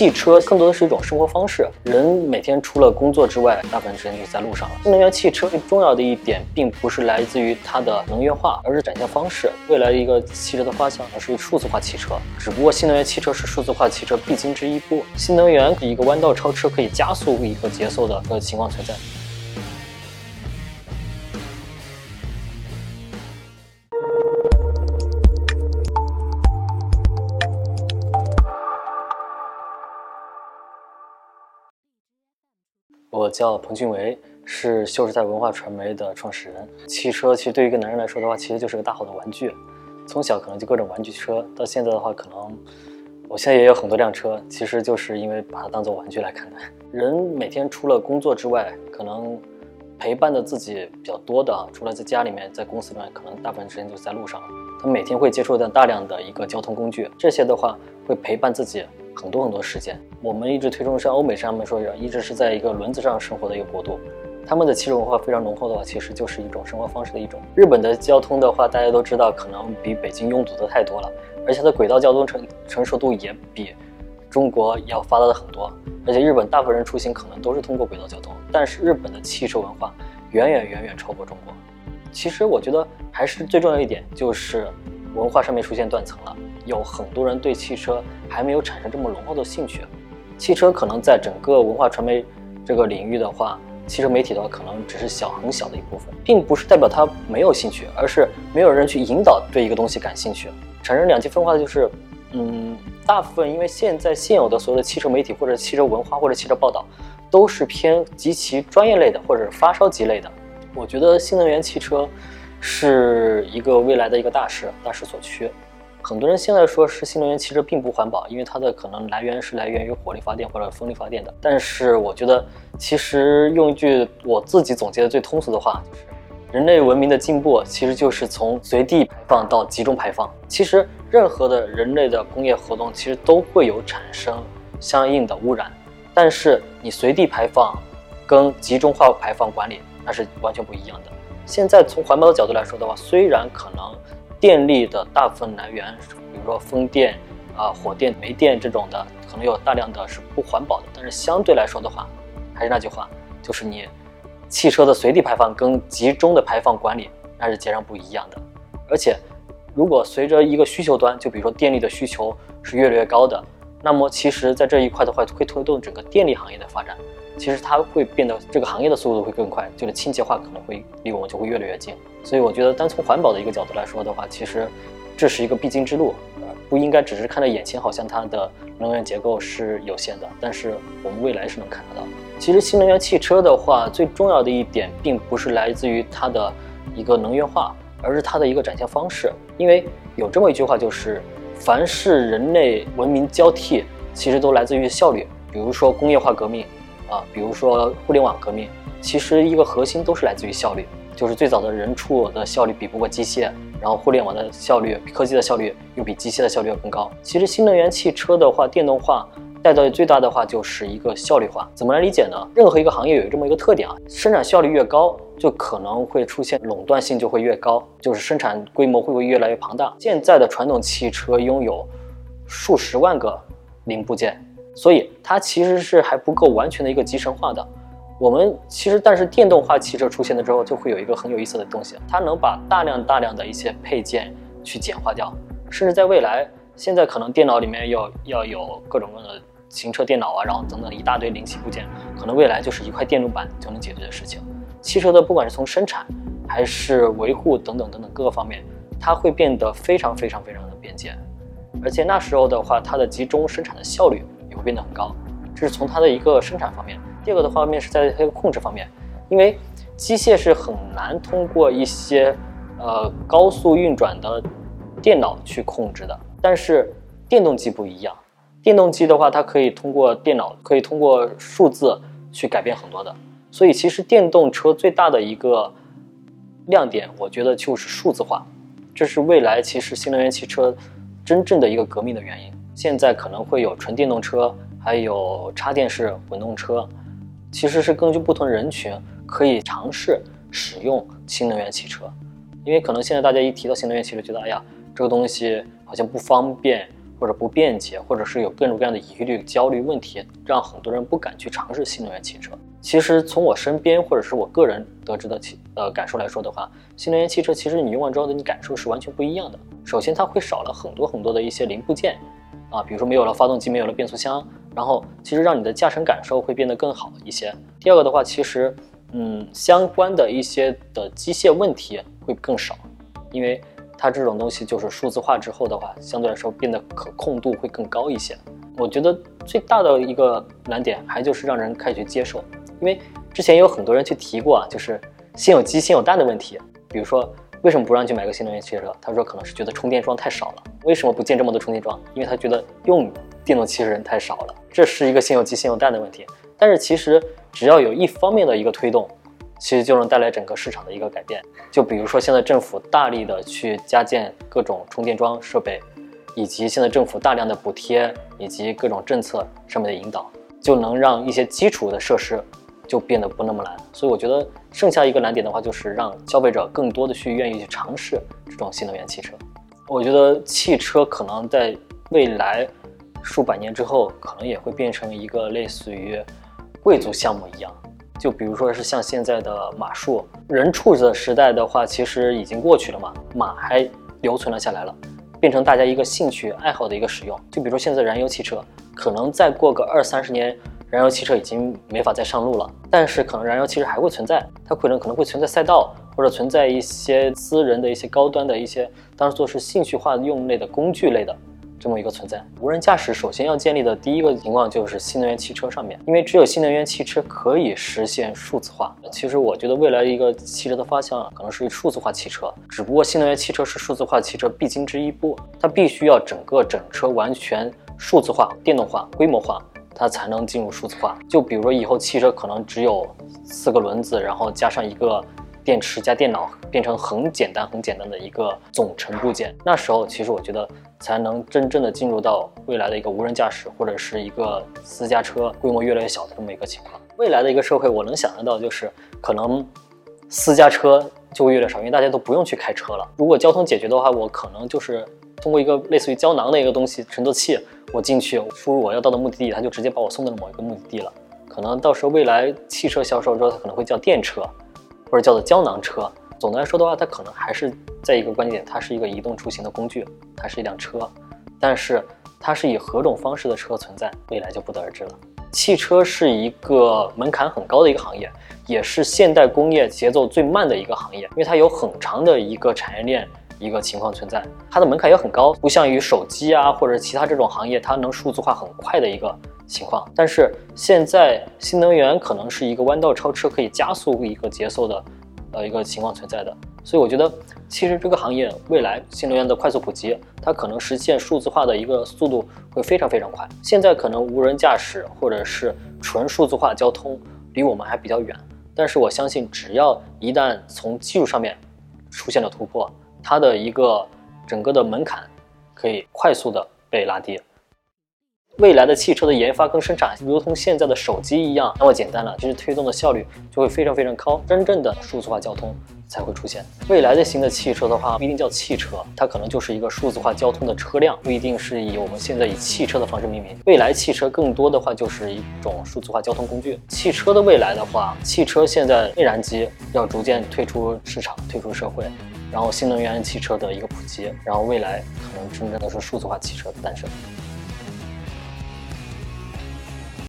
汽车更多的是一种生活方式，人每天除了工作之外，大部分时间就在路上了。新能源汽车最重要的一点，并不是来自于它的能源化，而是展现方式。未来一个汽车的方向是数字化汽车，只不过新能源汽车是数字化汽车必经之一步。新能源一个弯道超车，可以加速一个节奏的一个情况存在。我叫彭俊维，是秀时代文化传媒的创始人。汽车其实对于一个男人来说的话，其实就是个大好的玩具。从小可能就各种玩具车，到现在的话，可能我现在也有很多辆车，其实就是因为把它当做玩具来看待。人每天除了工作之外，可能陪伴的自己比较多的，除了在家里面，在公司里面，可能大部分时间就是在路上。他每天会接触到大量的一个交通工具，这些的话会陪伴自己。很多很多时间，我们一直推崇像欧美上面说的，一直是在一个轮子上生活的一个国度，他们的汽车文化非常浓厚的话，其实就是一种生活方式的一种。日本的交通的话，大家都知道，可能比北京拥堵的太多了，而且它的轨道交通成成熟度也比中国要发达的很多，而且日本大部分人出行可能都是通过轨道交通，但是日本的汽车文化远远远远超过中国。其实我觉得还是最重要一点就是文化上面出现断层了。有很多人对汽车还没有产生这么浓厚的兴趣，汽车可能在整个文化传媒这个领域的话，汽车媒体的话可能只是小很小的一部分，并不是代表他没有兴趣，而是没有人去引导对一个东西感兴趣，产生两极分化的就是，嗯，大部分因为现在现有的所有的汽车媒体或者汽车文化或者汽车报道，都是偏极其专业类的或者是发烧级类的，我觉得新能源汽车是一个未来的一个大势，大势所趋。很多人现在说是新能源汽车并不环保，因为它的可能来源是来源于火力发电或者风力发电的。但是我觉得，其实用一句我自己总结的最通俗的话，就是人类文明的进步其实就是从随地排放到集中排放。其实任何的人类的工业活动其实都会有产生相应的污染，但是你随地排放跟集中化排放管理那是完全不一样的。现在从环保的角度来说的话，虽然可能。电力的大部分来源，比如说风电、啊火电、煤电这种的，可能有大量的是不环保的。但是相对来说的话，还是那句话，就是你汽车的随地排放跟集中的排放管理那是截然不一样的。而且，如果随着一个需求端，就比如说电力的需求是越来越高的，那么其实在这一块的话，会推动整个电力行业的发展。其实它会变得这个行业的速度会更快，就是清洁化可能会离我们就会越来越近。所以我觉得，单从环保的一个角度来说的话，其实这是一个必经之路，不应该只是看到眼前，好像它的能源结构是有限的，但是我们未来是能看得到。其实新能源汽车的话，最重要的一点，并不是来自于它的一个能源化，而是它的一个展现方式。因为有这么一句话，就是凡是人类文明交替，其实都来自于效率。比如说工业化革命。啊，比如说互联网革命，其实一个核心都是来自于效率，就是最早的人畜的效率比不过机械，然后互联网的效率、科技的效率又比机械的效率要更高。其实新能源汽车的话，电动化带到最大的话就是一个效率化。怎么来理解呢？任何一个行业有这么一个特点啊，生产效率越高，就可能会出现垄断性就会越高，就是生产规模会不会越来越庞大。现在的传统汽车拥有数十万个零部件。所以它其实是还不够完全的一个集成化的。我们其实，但是电动化汽车出现了之后，就会有一个很有意思的东西，它能把大量大量的一些配件去简化掉，甚至在未来，现在可能电脑里面要要有各种各样的行车电脑啊，然后等等一大堆零器部件，可能未来就是一块电路板就能解决的事情。汽车的不管是从生产还是维护等等等等各个方面，它会变得非常非常非常的便捷，而且那时候的话，它的集中生产的效率。也会变得很高，这是从它的一个生产方面。第二个的方面是在它的控制方面，因为机械是很难通过一些呃高速运转的电脑去控制的。但是电动机不一样，电动机的话，它可以通过电脑，可以通过数字去改变很多的。所以其实电动车最大的一个亮点，我觉得就是数字化，这是未来其实新能源汽车真正的一个革命的原因。现在可能会有纯电动车，还有插电式混动车，其实是根据不同人群可以尝试使用新能源汽车。因为可能现在大家一提到新能源汽车，觉得哎呀，这个东西好像不方便，或者不便捷，或者是有各种各样的疑虑、焦虑问题，让很多人不敢去尝试新能源汽车。其实从我身边或者是我个人得知的呃感受来说的话，新能源汽车其实你用完之后的你感受是完全不一样的。首先它会少了很多很多的一些零部件，啊，比如说没有了发动机，没有了变速箱，然后其实让你的驾乘感受会变得更好一些。第二个的话，其实嗯相关的一些的机械问题会更少，因为。它这种东西就是数字化之后的话，相对来说变得可控度会更高一些。我觉得最大的一个难点还就是让人开始接受，因为之前有很多人去提过啊，就是先有鸡先有蛋的问题。比如说为什么不让去买个新能源汽车？他说可能是觉得充电桩太少了。为什么不建这么多充电桩？因为他觉得用电动汽车人太少了。这是一个先有鸡先有蛋的问题。但是其实只要有一方面的一个推动。其实就能带来整个市场的一个改变。就比如说，现在政府大力的去加建各种充电桩设备，以及现在政府大量的补贴以及各种政策上面的引导，就能让一些基础的设施就变得不那么难。所以我觉得剩下一个难点的话，就是让消费者更多的去愿意去尝试这种新能源汽车。我觉得汽车可能在未来数百年之后，可能也会变成一个类似于贵族项目一样。就比如说是像现在的马术，人畜的时代的话，其实已经过去了嘛，马还留存了下来了，变成大家一个兴趣爱好的一个使用。就比如说现在燃油汽车，可能再过个二三十年，燃油汽车已经没法再上路了，但是可能燃油汽车还会存在，它可能可能会存在赛道，或者存在一些私人的一些高端的一些当做是兴趣化用类的工具类的。这么一个存在，无人驾驶首先要建立的第一个情况就是新能源汽车上面，因为只有新能源汽车可以实现数字化。其实我觉得未来一个汽车的方向可能是数字化汽车，只不过新能源汽车是数字化汽车必经之一步，它必须要整个整车完全数字化、电动化、规模化，它才能进入数字化。就比如说以后汽车可能只有四个轮子，然后加上一个。电池加电脑变成很简单、很简单的一个总成部件，那时候其实我觉得才能真正的进入到未来的一个无人驾驶或者是一个私家车规模越来越小的这么一个情况。未来的一个社会，我能想得到就是可能私家车就会越来越少，因为大家都不用去开车了。如果交通解决的话，我可能就是通过一个类似于胶囊的一个东西乘坐器，我进去输入我要到的目的地，它就直接把我送到了某一个目的地了。可能到时候未来汽车销售之后，它可能会叫电车。或者叫做胶囊车。总的来说的话，它可能还是在一个关键点，它是一个移动出行的工具，它是一辆车，但是它是以何种方式的车存在，未来就不得而知了。汽车是一个门槛很高的一个行业，也是现代工业节奏最慢的一个行业，因为它有很长的一个产业链一个情况存在，它的门槛也很高，不像于手机啊或者其他这种行业，它能数字化很快的一个。情况，但是现在新能源可能是一个弯道超车，可以加速一个节奏的，呃，一个情况存在的。所以我觉得，其实这个行业未来新能源的快速普及，它可能实现数字化的一个速度会非常非常快。现在可能无人驾驶或者是纯数字化交通离我们还比较远，但是我相信，只要一旦从技术上面出现了突破，它的一个整个的门槛可以快速的被拉低。未来的汽车的研发跟生产，如同现在的手机一样那么简单了，其实推动的效率就会非常非常高，真正的数字化交通才会出现。未来的新的汽车的话，不一定叫汽车，它可能就是一个数字化交通的车辆，不一定是以我们现在以汽车的方式命名。未来汽车更多的话就是一种数字化交通工具。汽车的未来的话，汽车现在内燃机要逐渐退出市场，退出社会，然后新能源汽车的一个普及，然后未来可能真正的是数字化汽车的诞生。